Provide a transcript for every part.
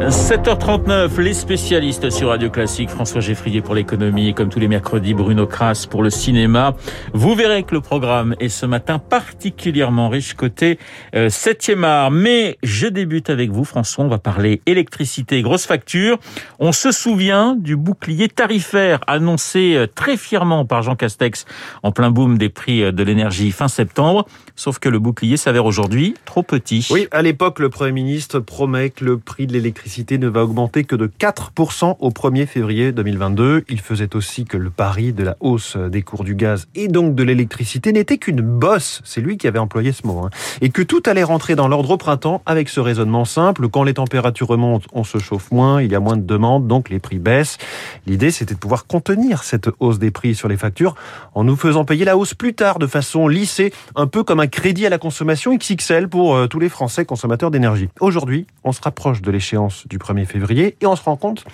7h39, les spécialistes sur Radio Classique. François Geffrier pour l'économie comme tous les mercredis, Bruno Kras pour le cinéma. Vous verrez que le programme est ce matin particulièrement riche côté 7e euh, art. Mais je débute avec vous, François. On va parler électricité, grosse facture. On se souvient du bouclier tarifaire annoncé euh, très fièrement par Jean Castex en plein boom des prix euh, de l'énergie fin septembre. Sauf que le bouclier s'avère aujourd'hui trop petit. Oui, à l'époque, le Premier ministre promet que le prix de l'électricité ne va augmenter que de 4% au 1er février 2022. Il faisait aussi que le pari de la hausse des cours du gaz et donc de l'électricité n'était qu'une bosse, c'est lui qui avait employé ce mot, hein. et que tout allait rentrer dans l'ordre au printemps avec ce raisonnement simple, quand les températures remontent, on se chauffe moins, il y a moins de demandes, donc les prix baissent. L'idée c'était de pouvoir contenir cette hausse des prix sur les factures en nous faisant payer la hausse plus tard de façon lissée, un peu comme un crédit à la consommation XXL pour euh, tous les Français consommateurs d'énergie. Aujourd'hui, on se rapproche de l'échéance du 1er février et on se rend compte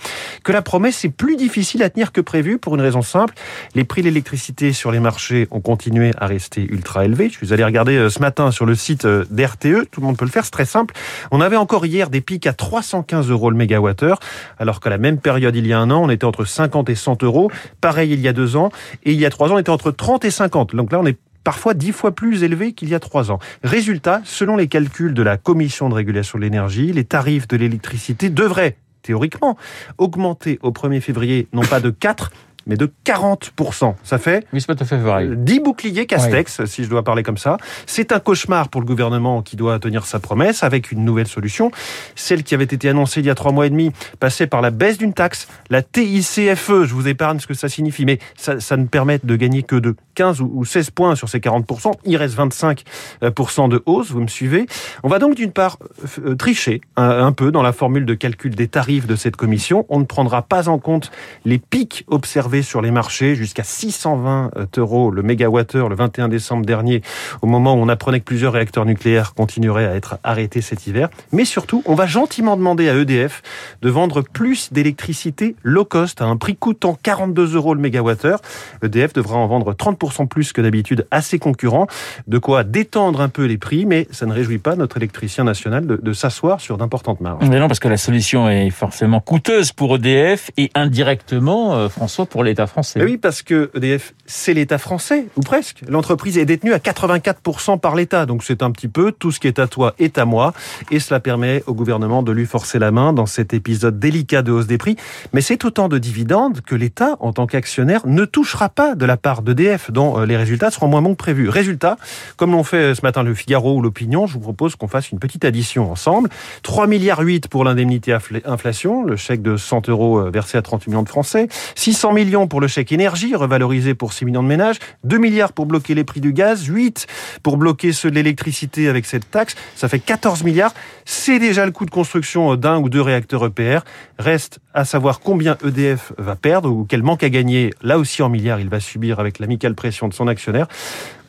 que la promesse est plus difficile à tenir que prévu pour une raison simple. Les prix de l'électricité sur les marchés ont continué à rester ultra élevés. Je suis allé regarder euh, ce matin sur le site euh, d'RTE, tout le monde peut le faire, c'est très simple. On avait encore hier des pics à 315 euros le mégawattheure, alors qu'à la même période il y a un an, on était entre 50 et 100 euros. Pareil il y a deux ans, et il y a trois ans, on était entre 30 et 50. Donc là, on est parfois dix fois plus élevé qu'il y a trois ans. Résultat, selon les calculs de la Commission de régulation de l'énergie, les tarifs de l'électricité devraient théoriquement augmenter au 1er février non pas de 4 mais de 40%. Ça fait oui, pas tout fait vrai. 10 boucliers Castex, si je dois parler comme ça. C'est un cauchemar pour le gouvernement qui doit tenir sa promesse avec une nouvelle solution. Celle qui avait été annoncée il y a trois mois et demi passait par la baisse d'une taxe, la TICFE. Je vous épargne ce que ça signifie, mais ça, ça ne permet de gagner que de 15 ou 16 points sur ces 40%. Il reste 25% de hausse, vous me suivez. On va donc d'une part euh, tricher un peu dans la formule de calcul des tarifs de cette commission. On ne prendra pas en compte les pics observés sur les marchés jusqu'à 620 euros le mégawattheure le 21 décembre dernier, au moment où on apprenait que plusieurs réacteurs nucléaires continueraient à être arrêtés cet hiver. Mais surtout, on va gentiment demander à EDF de vendre plus d'électricité low cost à un prix coûtant 42 euros le mégawattheure. EDF devra en vendre 30% plus que d'habitude à ses concurrents, de quoi détendre un peu les prix, mais ça ne réjouit pas notre électricien national de, s'asseoir sur d'importantes marges. Mais non, parce que la solution est forcément coûteuse pour EDF et indirectement, euh, François, pour l'État français. oui, parce que EDF, c'est l'État français, ou presque. L'entreprise est détenue à 84% par l'État, donc c'est un petit peu tout ce qui est à toi est à moi, et cela permet au gouvernement de lui forcer la main dans cet épisode délicat de hausse des prix. Mais c'est autant de dividendes que l'État, en tant qu'actionnaire, ne touchera pas de la part d'EDF, dont euh, les résultats seront moins bons que prévu. Résultat, comme l'ont fait ce matin le Figaro ou l'Opinion, je vous propose qu'on fasse une petite addition ensemble. 3 milliards 8 pour l'indemnité inflation, le chèque de 100 euros euh, versé à 30 millions de Français, 600 millions pour le chèque énergie, revalorisé pour 6 millions de ménages, 2 milliards pour bloquer les prix du gaz, 8 pour bloquer ceux de l'électricité avec cette taxe, ça fait 14 milliards. C'est déjà le coût de construction d'un ou deux réacteurs EPR. Reste à savoir combien EDF va perdre ou quel manque à gagner, là aussi en milliards, il va subir avec l'amicale pression de son actionnaire.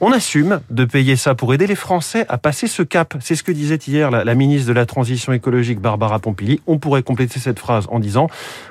On assume de payer ça pour aider les Français à passer ce cap. C'est ce que disait hier la, ministre de la Transition écologique, Barbara Pompili. On pourrait compléter cette phrase en disant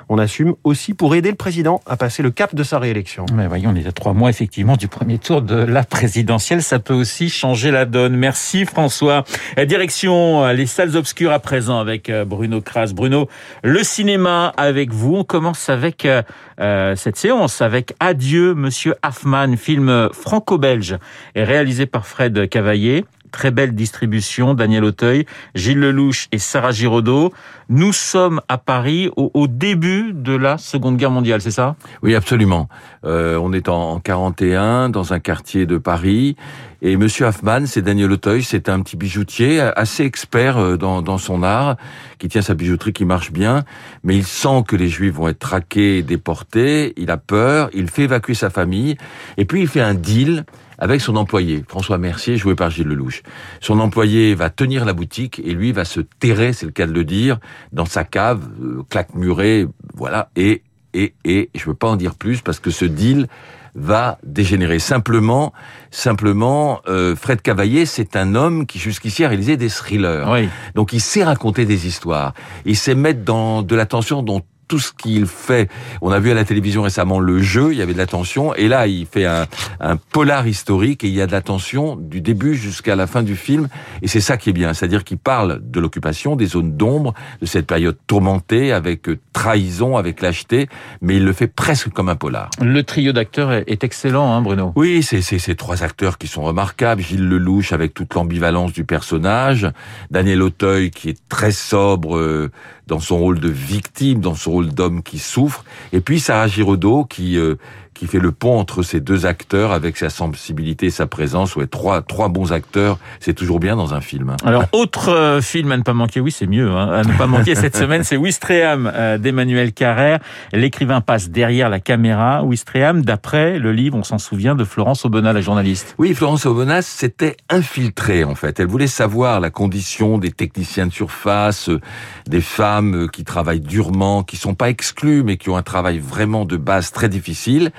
on assume aussi pour aider le président à passer le cap de sa réélection. Mais voyons, on est à trois mois effectivement du premier tour de la présidentielle. Ça peut aussi changer la donne. Merci François. Direction les salles obscures à présent avec euh, Bruno Kras. Bruno, le cinéma avec vous. On commence avec euh, euh, cette séance avec Adieu Monsieur Hoffman, film franco-belge et réalisé par Fred Cavaillé. Très belle distribution, Daniel Auteuil, Gilles Lelouch et Sarah Giraudot. Nous sommes à Paris au, au début de la Seconde Guerre mondiale, c'est ça? Oui, absolument. Euh, on est en, en 41 dans un quartier de Paris. Et Monsieur Hoffman, c'est Daniel Auteuil, c'est un petit bijoutier assez expert euh, dans, dans, son art, qui tient sa bijouterie qui marche bien, mais il sent que les Juifs vont être traqués, déportés, il a peur, il fait évacuer sa famille, et puis il fait un deal avec son employé, François Mercier, joué par Gilles Lelouch. Son employé va tenir la boutique et lui va se terrer, c'est le cas de le dire, dans sa cave, euh, claque murée, voilà, et, et, et, je veux pas en dire plus parce que ce deal va dégénérer. Simplement, simplement, euh, Fred Cavaillé, c'est un homme qui jusqu'ici a réalisé des thrillers. Oui. Donc il sait raconter des histoires. Il sait mettre dans de l'attention dans tout ce qu'il fait. On a vu à la télévision récemment le jeu, il y avait de la tension, et là il fait un, un polar historique et il y a de la tension du début jusqu'à la fin du film, et c'est ça qui est bien, c'est-à-dire qu'il parle de l'occupation, des zones d'ombre, de cette période tourmentée avec trahison, avec lâcheté, mais il le fait presque comme un polar. Le trio d'acteurs est excellent, hein, Bruno. Oui, c'est ces trois acteurs qui sont remarquables. Gilles Lelouch avec toute l'ambivalence du personnage, Daniel Auteuil qui est très sobre euh, dans son rôle de victime, dans son rôle d'homme qui souffre, et puis Sarah Giraudot qui euh, qui fait le pont entre ces deux acteurs avec sa sensibilité et sa présence. Ouais, trois, trois bons acteurs, c'est toujours bien dans un film. Alors, autre euh, film à ne pas manquer, oui, c'est mieux, hein, à ne pas manquer cette semaine, c'est Wistreham euh, d'Emmanuel Carrère. L'écrivain passe derrière la caméra. Wistreham, d'après le livre, on s'en souvient, de Florence Aubenas, la journaliste. Oui, Florence Aubenas s'était infiltrée, en fait. Elle voulait savoir la condition des techniciens de surface, euh, des femmes qui travaillent durement, qui sont pas exclues, mais qui ont un travail vraiment de base très difficile.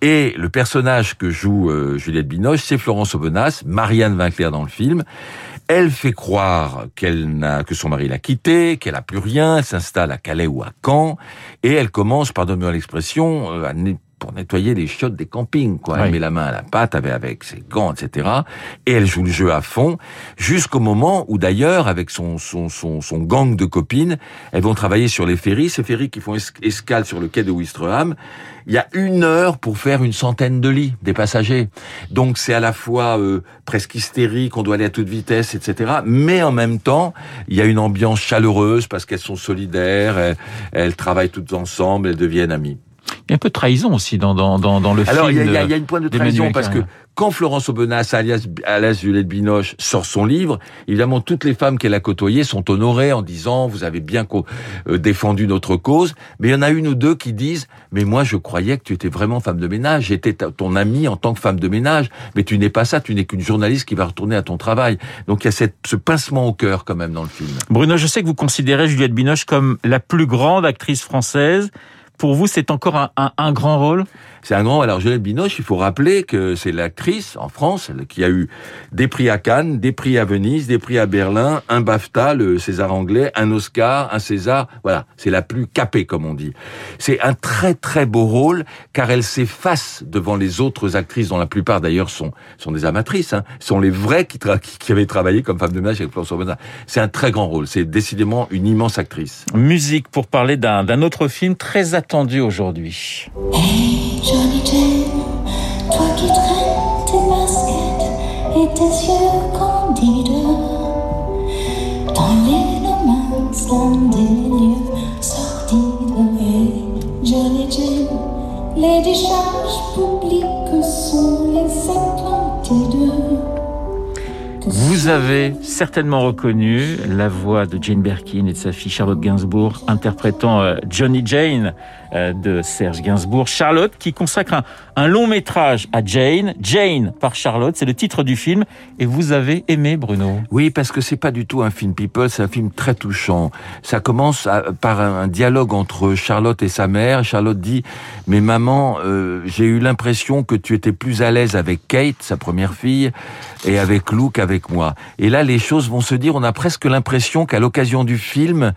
Et le personnage que joue euh, Juliette Binoche, c'est Florence Aubenas, Marianne Vinclair dans le film. Elle fait croire qu'elle n'a que son mari l'a quittée, qu'elle a plus rien, s'installe à Calais ou à Caen, et elle commence, pardonne-moi l'expression, euh, à pour nettoyer les chiottes des campings. Quoi. Elle met la main à la pâte avec, avec ses gants, etc. Et elle joue le jeu à fond, jusqu'au moment où d'ailleurs, avec son, son, son, son, gang de copines, elles vont travailler sur les ferries, ces ferries qui font escale sur le quai de Ouistreham. Il y a une heure pour faire une centaine de lits des passagers. Donc c'est à la fois euh, presque hystérique, on doit aller à toute vitesse, etc. Mais en même temps, il y a une ambiance chaleureuse parce qu'elles sont solidaires, elles, elles travaillent toutes ensemble, elles deviennent amies. Il y a un peu de trahison aussi dans, dans, dans, le film. Alors, il y, a, il y a une pointe de trahison parce que quand Florence Aubenas, alias, alias Juliette Binoche, sort son livre, évidemment, toutes les femmes qu'elle a côtoyées sont honorées en disant, vous avez bien euh, défendu notre cause. Mais il y en a une ou deux qui disent, mais moi, je croyais que tu étais vraiment femme de ménage. J'étais ton amie en tant que femme de ménage. Mais tu n'es pas ça. Tu n'es qu'une journaliste qui va retourner à ton travail. Donc, il y a cette, ce pincement au cœur, quand même, dans le film. Bruno, je sais que vous considérez Juliette Binoche comme la plus grande actrice française. Pour vous, c'est encore un, grand rôle? C'est un grand. Alors Juliette Binoche, il faut rappeler que c'est l'actrice en France qui a eu des prix à Cannes, des prix à Venise, des prix à Berlin, un BAFTA, le César anglais, un Oscar, un César. Voilà, c'est la plus capée comme on dit. C'est un très très beau rôle car elle s'efface devant les autres actrices dont la plupart d'ailleurs sont sont des amatrices, hein, sont les vraies qui, qui avaient travaillé comme femme de ménage avec François Bonnat. C'est un très grand rôle. C'est décidément une immense actrice. Musique pour parler d'un autre film très attendu aujourd'hui. Johnny Jane, toi qui traînes tes baskets et tes yeux candides dans les no dans des lieux Johnny Jane, les décharges publiques sont les Atlantides. Vous avez certainement reconnu la voix de Jane Birkin et de sa fille Charlotte Gainsbourg interprétant euh, Johnny Jane de Serge Gainsbourg. Charlotte qui consacre un, long métrage à Jane. Jane par Charlotte, c'est le titre du film. Et vous avez aimé Bruno? Oui, parce que c'est pas du tout un film people, c'est un film très touchant. Ça commence par un, dialogue entre Charlotte et sa mère. Charlotte dit "Mais maman, euh, j'ai eu l'impression que tu étais plus à l'aise avec Kate, sa première fille, et avec Luke avec avec moi. Et là, les choses vont se dire, on a presque l'impression qu'à l'occasion du film,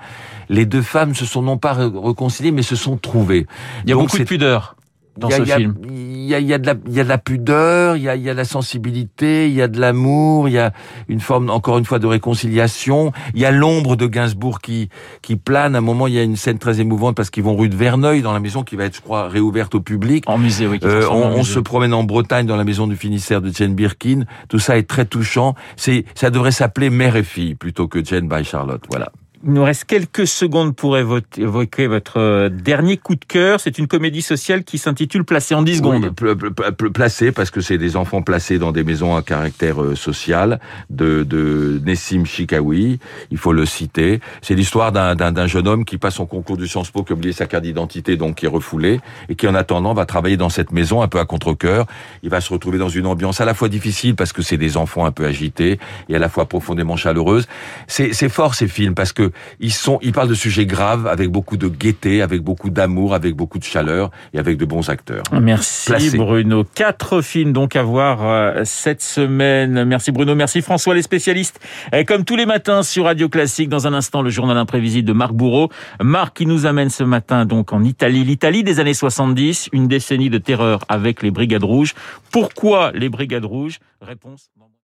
les deux femmes se sont non pas réconciliées, mais se sont trouvées. Il y a beaucoup de pudeur dans ce film. Il y a, y, a de la, y a de la pudeur, il y a, y a de la sensibilité, il y a de l'amour, il y a une forme, encore une fois, de réconciliation. Il y a l'ombre de Gainsbourg qui, qui plane. À un moment, il y a une scène très émouvante parce qu'ils vont rue de Verneuil, dans la maison qui va être, je crois, réouverte au public. En musée, oui. Euh, on, se promène en Bretagne dans la maison du finisseur de Jane Birkin. Tout ça est très touchant. C'est, ça devrait s'appeler Mère et fille plutôt que Jane by Charlotte. Voilà. Il nous reste quelques secondes pour évoquer votre euh, dernier coup de cœur. C'est une comédie sociale qui s'intitule Placé en 10 secondes. Oui, placé parce que c'est des enfants placés dans des maisons à caractère euh, social de, de Nessim Chikawi. Il faut le citer. C'est l'histoire d'un jeune homme qui passe son concours du Sciences Po, qui a oublié sa carte d'identité, donc qui est refoulé, et qui en attendant va travailler dans cette maison un peu à contre-cœur. Il va se retrouver dans une ambiance à la fois difficile parce que c'est des enfants un peu agités et à la fois profondément chaleureuse. C'est fort ces films parce que ils sont, ils parlent de sujets graves avec beaucoup de gaieté, avec beaucoup d'amour, avec beaucoup de chaleur et avec de bons acteurs. Merci. Bruno. Quatre films donc à voir euh, cette semaine. Merci Bruno, merci François, les spécialistes. Comme tous les matins sur Radio Classique, dans un instant, le journal imprévisible de Marc Bourreau. Marc qui nous amène ce matin donc en Italie. L'Italie des années 70, une décennie de terreur avec les Brigades Rouges. Pourquoi les Brigades Rouges? Réponse.